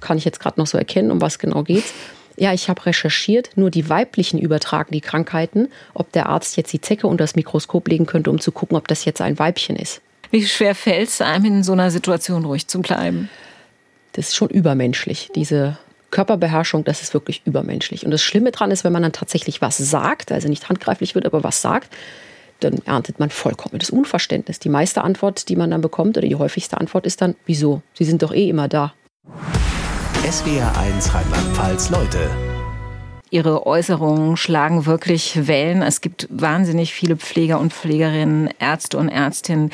kann ich jetzt gerade noch so erkennen, um was genau geht's? Ja, ich habe recherchiert, nur die weiblichen übertragen die Krankheiten, ob der Arzt jetzt die Zecke unter das Mikroskop legen könnte, um zu gucken, ob das jetzt ein Weibchen ist. Wie schwer fällt es einem in so einer Situation ruhig zu bleiben? Das ist schon übermenschlich. Diese Körperbeherrschung, das ist wirklich übermenschlich. Und das Schlimme daran ist, wenn man dann tatsächlich was sagt, also nicht handgreiflich wird, aber was sagt, dann erntet man vollkommenes Unverständnis. Die meiste Antwort, die man dann bekommt, oder die häufigste Antwort ist dann, wieso? Sie sind doch eh immer da. SWR1 Rheinland-Pfalz Leute Ihre Äußerungen schlagen wirklich Wellen. Es gibt wahnsinnig viele Pfleger und Pflegerinnen, Ärzte und Ärztinnen,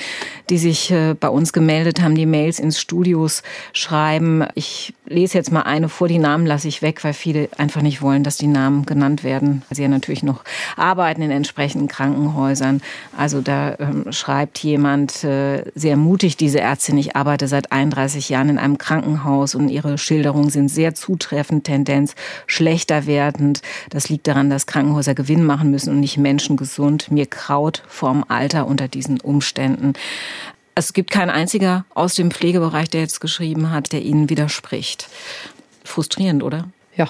die sich äh, bei uns gemeldet haben, die Mails ins Studios schreiben. Ich lese jetzt mal eine vor, die Namen lasse ich weg, weil viele einfach nicht wollen, dass die Namen genannt werden. Sie ja natürlich noch arbeiten in entsprechenden Krankenhäusern. Also da ähm, schreibt jemand äh, sehr mutig, diese Ärztin, ich arbeite seit 31 Jahren in einem Krankenhaus und ihre Schilderungen sind sehr zutreffend, Tendenz schlechter werden und das liegt daran, dass Krankenhäuser Gewinn machen müssen und nicht Menschen gesund. Mir kraut vorm Alter unter diesen Umständen. Es gibt kein einziger aus dem Pflegebereich, der jetzt geschrieben hat, der Ihnen widerspricht. Frustrierend, oder? Ja,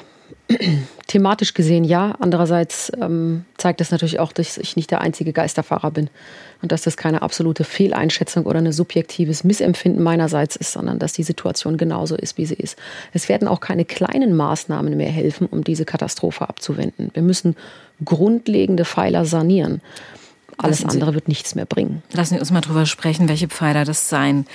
thematisch gesehen ja. Andererseits ähm, zeigt das natürlich auch, dass ich nicht der einzige Geisterfahrer bin und dass das keine absolute Fehleinschätzung oder ein subjektives Missempfinden meinerseits ist, sondern dass die Situation genauso ist, wie sie ist. Es werden auch keine kleinen Maßnahmen mehr helfen, um diese Katastrophe abzuwenden. Wir müssen grundlegende Pfeiler sanieren. Alles andere wird nichts mehr bringen. Lassen Sie uns mal drüber sprechen, welche Pfeiler das sein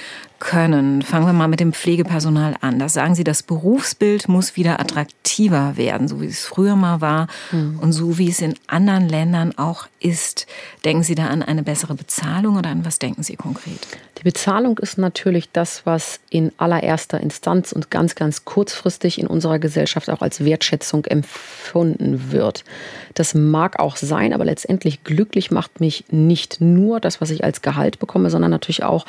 können. Fangen wir mal mit dem Pflegepersonal an. Das sagen Sie, das Berufsbild muss wieder attraktiver werden, so wie es früher mal war mhm. und so wie es in anderen Ländern auch ist. Denken Sie da an eine bessere Bezahlung oder an was denken Sie konkret? Die Bezahlung ist natürlich das, was in allererster Instanz und ganz, ganz kurzfristig in unserer Gesellschaft auch als Wertschätzung empfunden wird. Das mag auch sein, aber letztendlich glücklich macht mich nicht nur das, was ich als Gehalt bekomme, sondern natürlich auch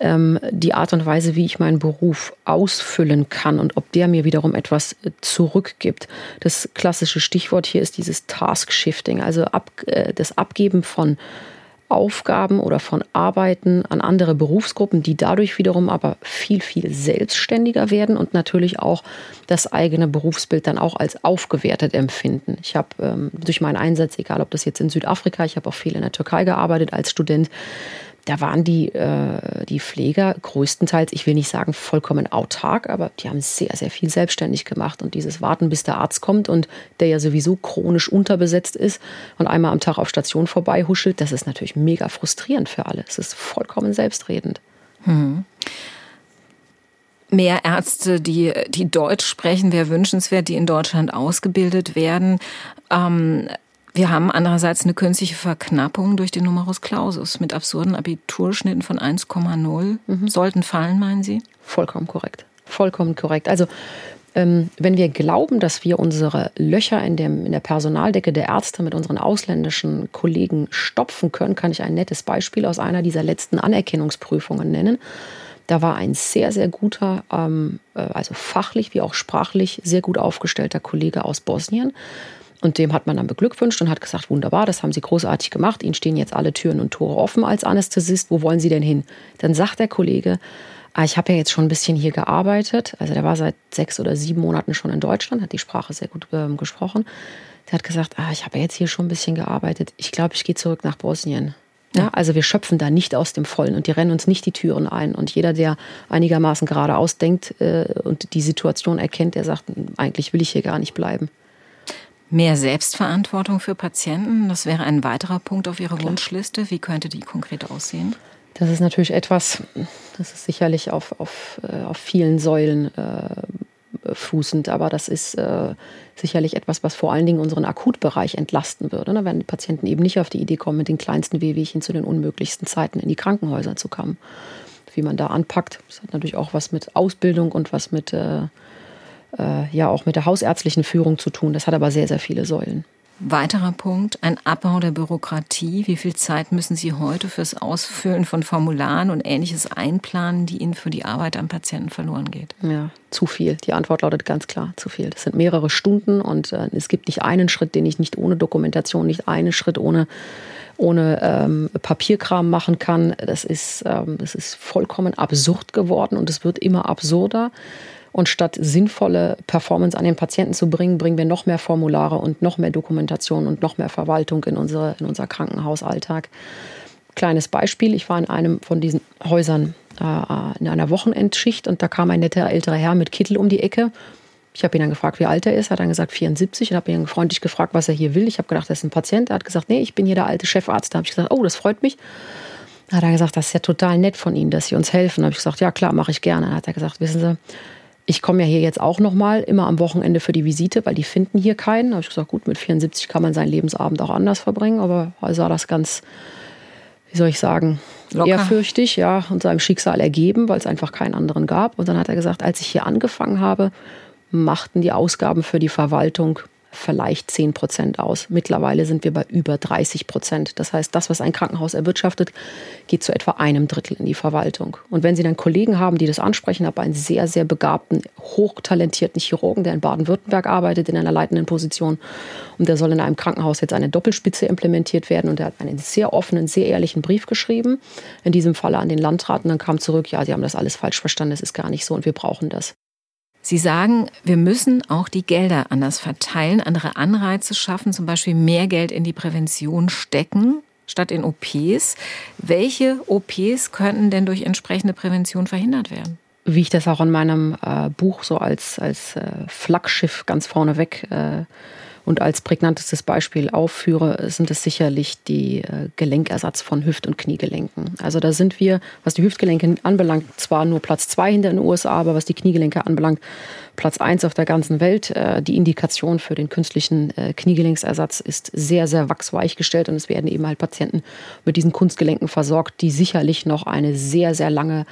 ähm, die Art und Weise, wie ich meinen Beruf ausfüllen kann und ob der mir wiederum etwas äh, zurückgibt. Das klassische Stichwort hier ist dieses Task-Shifting, also ab, äh, das Abgeben von Aufgaben oder von Arbeiten an andere Berufsgruppen, die dadurch wiederum aber viel, viel selbstständiger werden und natürlich auch das eigene Berufsbild dann auch als aufgewertet empfinden. Ich habe ähm, durch meinen Einsatz, egal ob das jetzt in Südafrika, ich habe auch viel in der Türkei gearbeitet als Student, da waren die, äh, die Pfleger größtenteils, ich will nicht sagen vollkommen autark, aber die haben sehr, sehr viel selbstständig gemacht. Und dieses Warten, bis der Arzt kommt und der ja sowieso chronisch unterbesetzt ist und einmal am Tag auf Station vorbei huschelt, das ist natürlich mega frustrierend für alle. Es ist vollkommen selbstredend. Hm. Mehr Ärzte, die, die Deutsch sprechen, wäre wünschenswert, die in Deutschland ausgebildet werden. Ähm, wir haben andererseits eine künstliche Verknappung durch den Numerus Clausus mit absurden Abiturschnitten von 1,0. Mhm. Sollten fallen, meinen Sie? Vollkommen korrekt. Vollkommen korrekt. Also ähm, wenn wir glauben, dass wir unsere Löcher in, dem, in der Personaldecke der Ärzte mit unseren ausländischen Kollegen stopfen können, kann ich ein nettes Beispiel aus einer dieser letzten Anerkennungsprüfungen nennen. Da war ein sehr, sehr guter, ähm, äh, also fachlich wie auch sprachlich sehr gut aufgestellter Kollege aus Bosnien. Und dem hat man dann beglückwünscht und hat gesagt, wunderbar, das haben Sie großartig gemacht. Ihnen stehen jetzt alle Türen und Tore offen als Anästhesist. Wo wollen Sie denn hin? Dann sagt der Kollege, ah, ich habe ja jetzt schon ein bisschen hier gearbeitet. Also der war seit sechs oder sieben Monaten schon in Deutschland, hat die Sprache sehr gut äh, gesprochen. Der hat gesagt, ah, ich habe ja jetzt hier schon ein bisschen gearbeitet. Ich glaube, ich gehe zurück nach Bosnien. Ja, also wir schöpfen da nicht aus dem Vollen und die rennen uns nicht die Türen ein. Und jeder, der einigermaßen geradeaus denkt äh, und die Situation erkennt, der sagt, eigentlich will ich hier gar nicht bleiben. Mehr Selbstverantwortung für Patienten, das wäre ein weiterer Punkt auf Ihrer Wunschliste. Wie könnte die konkret aussehen? Das ist natürlich etwas, das ist sicherlich auf, auf, äh, auf vielen Säulen äh, fußend, aber das ist äh, sicherlich etwas, was vor allen Dingen unseren Akutbereich entlasten würde. Ne? Wenn die Patienten eben nicht auf die Idee kommen, mit den kleinsten Wehwehchen zu den unmöglichsten Zeiten in die Krankenhäuser zu kommen. Wie man da anpackt, das hat natürlich auch was mit Ausbildung und was mit äh, äh, ja auch mit der hausärztlichen Führung zu tun. Das hat aber sehr, sehr viele Säulen. Weiterer Punkt, ein Abbau der Bürokratie. Wie viel Zeit müssen Sie heute fürs Ausfüllen von Formularen und ähnliches einplanen, die Ihnen für die Arbeit am Patienten verloren geht? Ja, zu viel. Die Antwort lautet ganz klar, zu viel. Das sind mehrere Stunden und äh, es gibt nicht einen Schritt, den ich nicht ohne Dokumentation, nicht einen Schritt ohne ohne ähm, Papierkram machen kann. Das ist, ähm, das ist vollkommen absurd geworden und es wird immer absurder. Und statt sinnvolle Performance an den Patienten zu bringen, bringen wir noch mehr Formulare und noch mehr Dokumentation und noch mehr Verwaltung in, unsere, in unser Krankenhausalltag. Kleines Beispiel, ich war in einem von diesen Häusern äh, in einer Wochenendschicht und da kam ein netter älterer Herr mit Kittel um die Ecke. Ich habe ihn dann gefragt, wie alt er ist. Er hat dann gesagt 74 und habe ihn freundlich gefragt, was er hier will. Ich habe gedacht, das ist ein Patient. Er hat gesagt, nee, ich bin hier der alte Chefarzt. Da habe ich gesagt, oh, das freut mich. Hat er gesagt, das ist ja total nett von Ihnen, dass Sie uns helfen. Da habe ich gesagt, ja klar, mache ich gerne. Dann hat er gesagt, wissen Sie, ich komme ja hier jetzt auch noch mal immer am Wochenende für die Visite, weil die finden hier keinen. Da habe ich gesagt, gut, mit 74 kann man seinen Lebensabend auch anders verbringen, aber er sah das ganz, wie soll ich sagen, Locker. ehrfürchtig, ja, und seinem Schicksal ergeben, weil es einfach keinen anderen gab. Und dann hat er gesagt, als ich hier angefangen habe, machten die Ausgaben für die Verwaltung vielleicht 10 Prozent aus. Mittlerweile sind wir bei über 30 Prozent. Das heißt, das, was ein Krankenhaus erwirtschaftet, geht zu etwa einem Drittel in die Verwaltung. Und wenn Sie dann Kollegen haben, die das ansprechen, habe einen sehr, sehr begabten, hochtalentierten Chirurgen, der in Baden-Württemberg arbeitet, in einer leitenden Position. Und der soll in einem Krankenhaus jetzt eine Doppelspitze implementiert werden. Und er hat einen sehr offenen, sehr ehrlichen Brief geschrieben. In diesem Falle an den Landrat. Und dann kam zurück, ja, Sie haben das alles falsch verstanden, das ist gar nicht so und wir brauchen das. Sie sagen, wir müssen auch die Gelder anders verteilen, andere Anreize schaffen, zum Beispiel mehr Geld in die Prävention stecken statt in OPs. Welche OPs könnten denn durch entsprechende Prävention verhindert werden? Wie ich das auch in meinem äh, Buch so als, als äh, Flaggschiff ganz vorneweg äh, Und als prägnantestes Beispiel aufführe, sind es sicherlich die äh, Gelenkersatz von Hüft- und Kniegelenken. Also da sind wir, was die Hüftgelenke anbelangt, zwar nur Platz zwei hinter den USA, aber was die Kniegelenke anbelangt, Platz eins auf der ganzen Welt. Äh, die Indikation für den künstlichen äh, Kniegelenksersatz ist sehr, sehr wachsweich gestellt und es werden eben halt Patienten mit diesen Kunstgelenken versorgt, die sicherlich noch eine sehr, sehr lange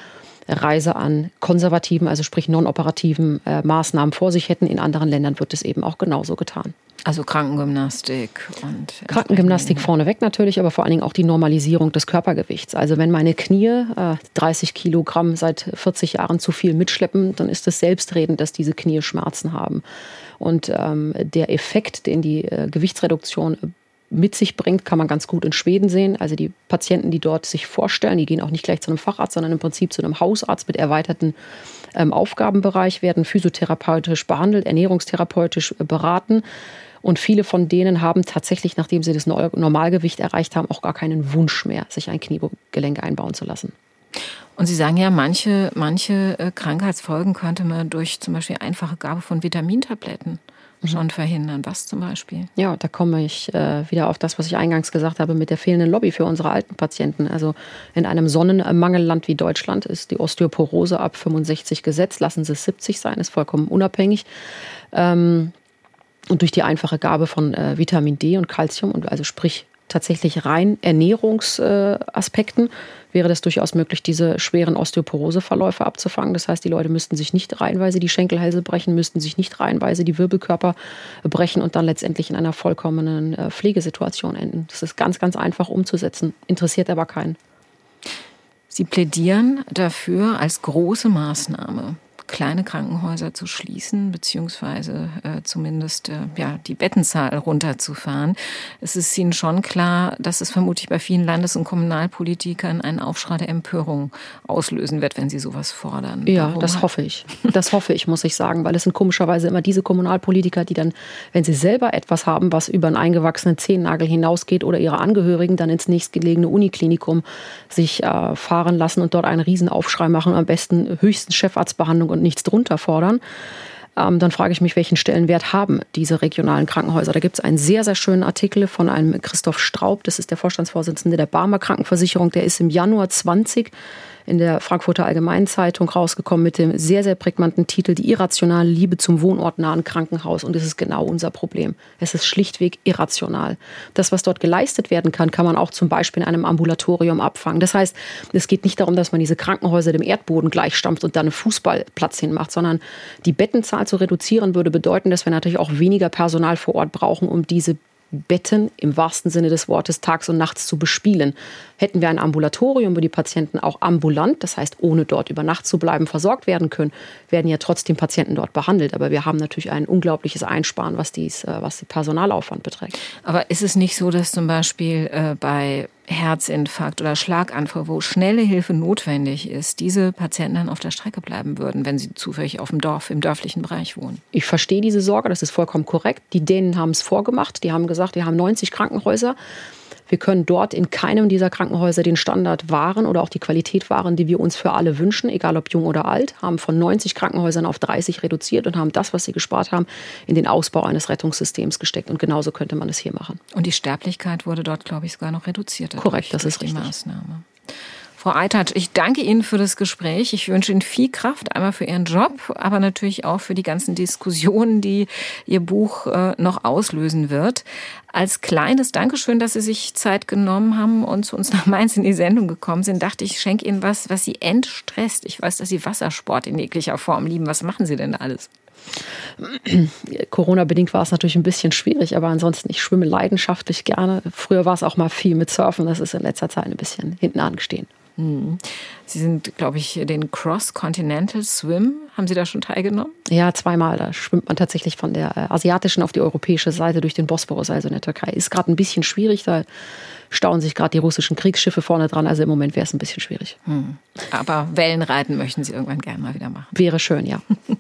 Reise an konservativen, also sprich non-operativen äh, Maßnahmen vor sich hätten. In anderen Ländern wird es eben auch genauso getan. Also Krankengymnastik und Krankengymnastik vorneweg natürlich, aber vor allen Dingen auch die Normalisierung des Körpergewichts. Also wenn meine Knie äh, 30 Kilogramm seit 40 Jahren zu viel mitschleppen, dann ist es selbstredend, dass diese Knie Schmerzen haben. Und ähm, der Effekt, den die äh, Gewichtsreduktion mit sich bringt, kann man ganz gut in Schweden sehen. Also die Patienten, die dort sich vorstellen, die gehen auch nicht gleich zu einem Facharzt, sondern im Prinzip zu einem Hausarzt mit erweiterten ähm, Aufgabenbereich, werden physiotherapeutisch behandelt, ernährungstherapeutisch äh, beraten. Und viele von denen haben tatsächlich, nachdem sie das Normalgewicht erreicht haben, auch gar keinen Wunsch mehr, sich ein Kniegelenk einbauen zu lassen. Und Sie sagen ja, manche, manche äh, Krankheitsfolgen könnte man durch zum Beispiel einfache Gabe von Vitamintabletten mhm. schon verhindern. Was zum Beispiel? Ja, da komme ich äh, wieder auf das, was ich eingangs gesagt habe mit der fehlenden Lobby für unsere alten Patienten. Also in einem Sonnenmangelland wie Deutschland ist die Osteoporose ab 65 gesetzt. Lassen Sie es 70 sein, ist vollkommen unabhängig. Ähm, und durch die einfache Gabe von äh, Vitamin D und Calcium und also sprich tatsächlich rein Ernährungsaspekten wäre das durchaus möglich, diese schweren Osteoporoseverläufe abzufangen. Das heißt, die Leute müssten sich nicht reihenweise die Schenkelhälse brechen, müssten sich nicht reihenweise die Wirbelkörper brechen und dann letztendlich in einer vollkommenen äh, Pflegesituation enden. Das ist ganz, ganz einfach umzusetzen, interessiert aber keinen. Sie plädieren dafür als große Maßnahme kleine Krankenhäuser zu schließen, beziehungsweise äh, zumindest äh, ja, die Bettenzahl runterzufahren. Es ist Ihnen schon klar, dass es vermutlich bei vielen Landes- und Kommunalpolitikern einen Aufschrei der Empörung auslösen wird, wenn sie sowas fordern. Ja, Warum das hoffe ich. Das hoffe ich, muss ich sagen, weil es sind komischerweise immer diese Kommunalpolitiker, die dann, wenn sie selber etwas haben, was über einen eingewachsenen Zehennagel hinausgeht oder ihre Angehörigen dann ins nächstgelegene Uniklinikum sich äh, fahren lassen und dort einen Riesenaufschrei machen, am besten höchsten Chefarztbehandlung und nichts drunter fordern, ähm, dann frage ich mich, welchen Stellenwert haben diese regionalen Krankenhäuser. Da gibt es einen sehr, sehr schönen Artikel von einem Christoph Straub, das ist der Vorstandsvorsitzende der Barmer Krankenversicherung, der ist im Januar 20 in der Frankfurter Allgemeinen Zeitung rausgekommen mit dem sehr, sehr prägnanten Titel Die irrationale Liebe zum wohnortnahen Krankenhaus. Und das ist genau unser Problem. Es ist schlichtweg irrational. Das, was dort geleistet werden kann, kann man auch zum Beispiel in einem Ambulatorium abfangen. Das heißt, es geht nicht darum, dass man diese Krankenhäuser dem Erdboden gleichstampft und dann einen Fußballplatz hinmacht, sondern die Bettenzahl zu reduzieren würde bedeuten, dass wir natürlich auch weniger Personal vor Ort brauchen, um diese Betten im wahrsten Sinne des Wortes tags und nachts zu bespielen. Hätten wir ein Ambulatorium, wo die Patienten auch ambulant, das heißt ohne dort über Nacht zu bleiben, versorgt werden können, werden ja trotzdem Patienten dort behandelt. Aber wir haben natürlich ein unglaubliches Einsparen, was, dies, äh, was den Personalaufwand beträgt. Aber ist es nicht so, dass zum Beispiel äh, bei Herzinfarkt oder Schlaganfall, wo schnelle Hilfe notwendig ist, diese Patienten dann auf der Strecke bleiben würden, wenn sie zufällig auf dem Dorf, im dörflichen Bereich wohnen? Ich verstehe diese Sorge, das ist vollkommen korrekt. Die Dänen haben es vorgemacht. Die haben gesagt, wir haben 90 Krankenhäuser. Wir können dort in keinem dieser Krankenhäuser den Standard wahren oder auch die Qualität wahren, die wir uns für alle wünschen, egal ob jung oder alt, haben von 90 Krankenhäusern auf 30 reduziert und haben das, was sie gespart haben, in den Ausbau eines Rettungssystems gesteckt. Und genauso könnte man es hier machen. Und die Sterblichkeit wurde dort, glaube ich, sogar noch reduziert. Korrekt, das ist die richtig. Maßnahme. Frau Eitert, ich danke Ihnen für das Gespräch. Ich wünsche Ihnen viel Kraft, einmal für Ihren Job, aber natürlich auch für die ganzen Diskussionen, die Ihr Buch äh, noch auslösen wird. Als kleines Dankeschön, dass Sie sich Zeit genommen haben und zu uns nach Mainz in die Sendung gekommen sind, dachte ich, ich schenke Ihnen was, was Sie entstresst. Ich weiß, dass Sie Wassersport in jeglicher Form lieben. Was machen Sie denn alles? Corona-bedingt war es natürlich ein bisschen schwierig, aber ansonsten, ich schwimme leidenschaftlich gerne. Früher war es auch mal viel mit Surfen, das ist in letzter Zeit ein bisschen hinten angestehen. Hm. Sie sind, glaube ich, den Cross-Continental Swim. Haben Sie da schon teilgenommen? Ja, zweimal. Da schwimmt man tatsächlich von der äh, asiatischen auf die europäische Seite durch den Bosporus, also in der Türkei. Ist gerade ein bisschen schwierig, da stauen sich gerade die russischen Kriegsschiffe vorne dran. Also im Moment wäre es ein bisschen schwierig. Hm. Aber Wellenreiten möchten Sie irgendwann gerne mal wieder machen. Wäre schön, ja.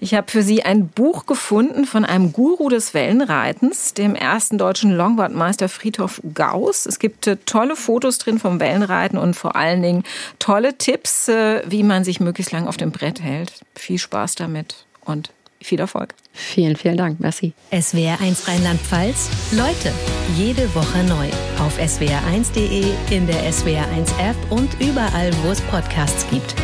Ich habe für Sie ein Buch gefunden von einem Guru des Wellenreitens, dem ersten deutschen Longboardmeister Friedhof Gauss. Es gibt äh, tolle Fotos drin vom Wellenreiten und vor allen Dingen tolle Tipps, äh, wie man sich möglichst lang auf dem Brett hält. Viel Spaß damit und Viel Erfolg. Vielen, vielen Dank. Merci. SWR1 Rheinland-Pfalz. Leute, jede Woche neu. Auf swr1.de, in der SWR1 App und überall, wo es Podcasts gibt.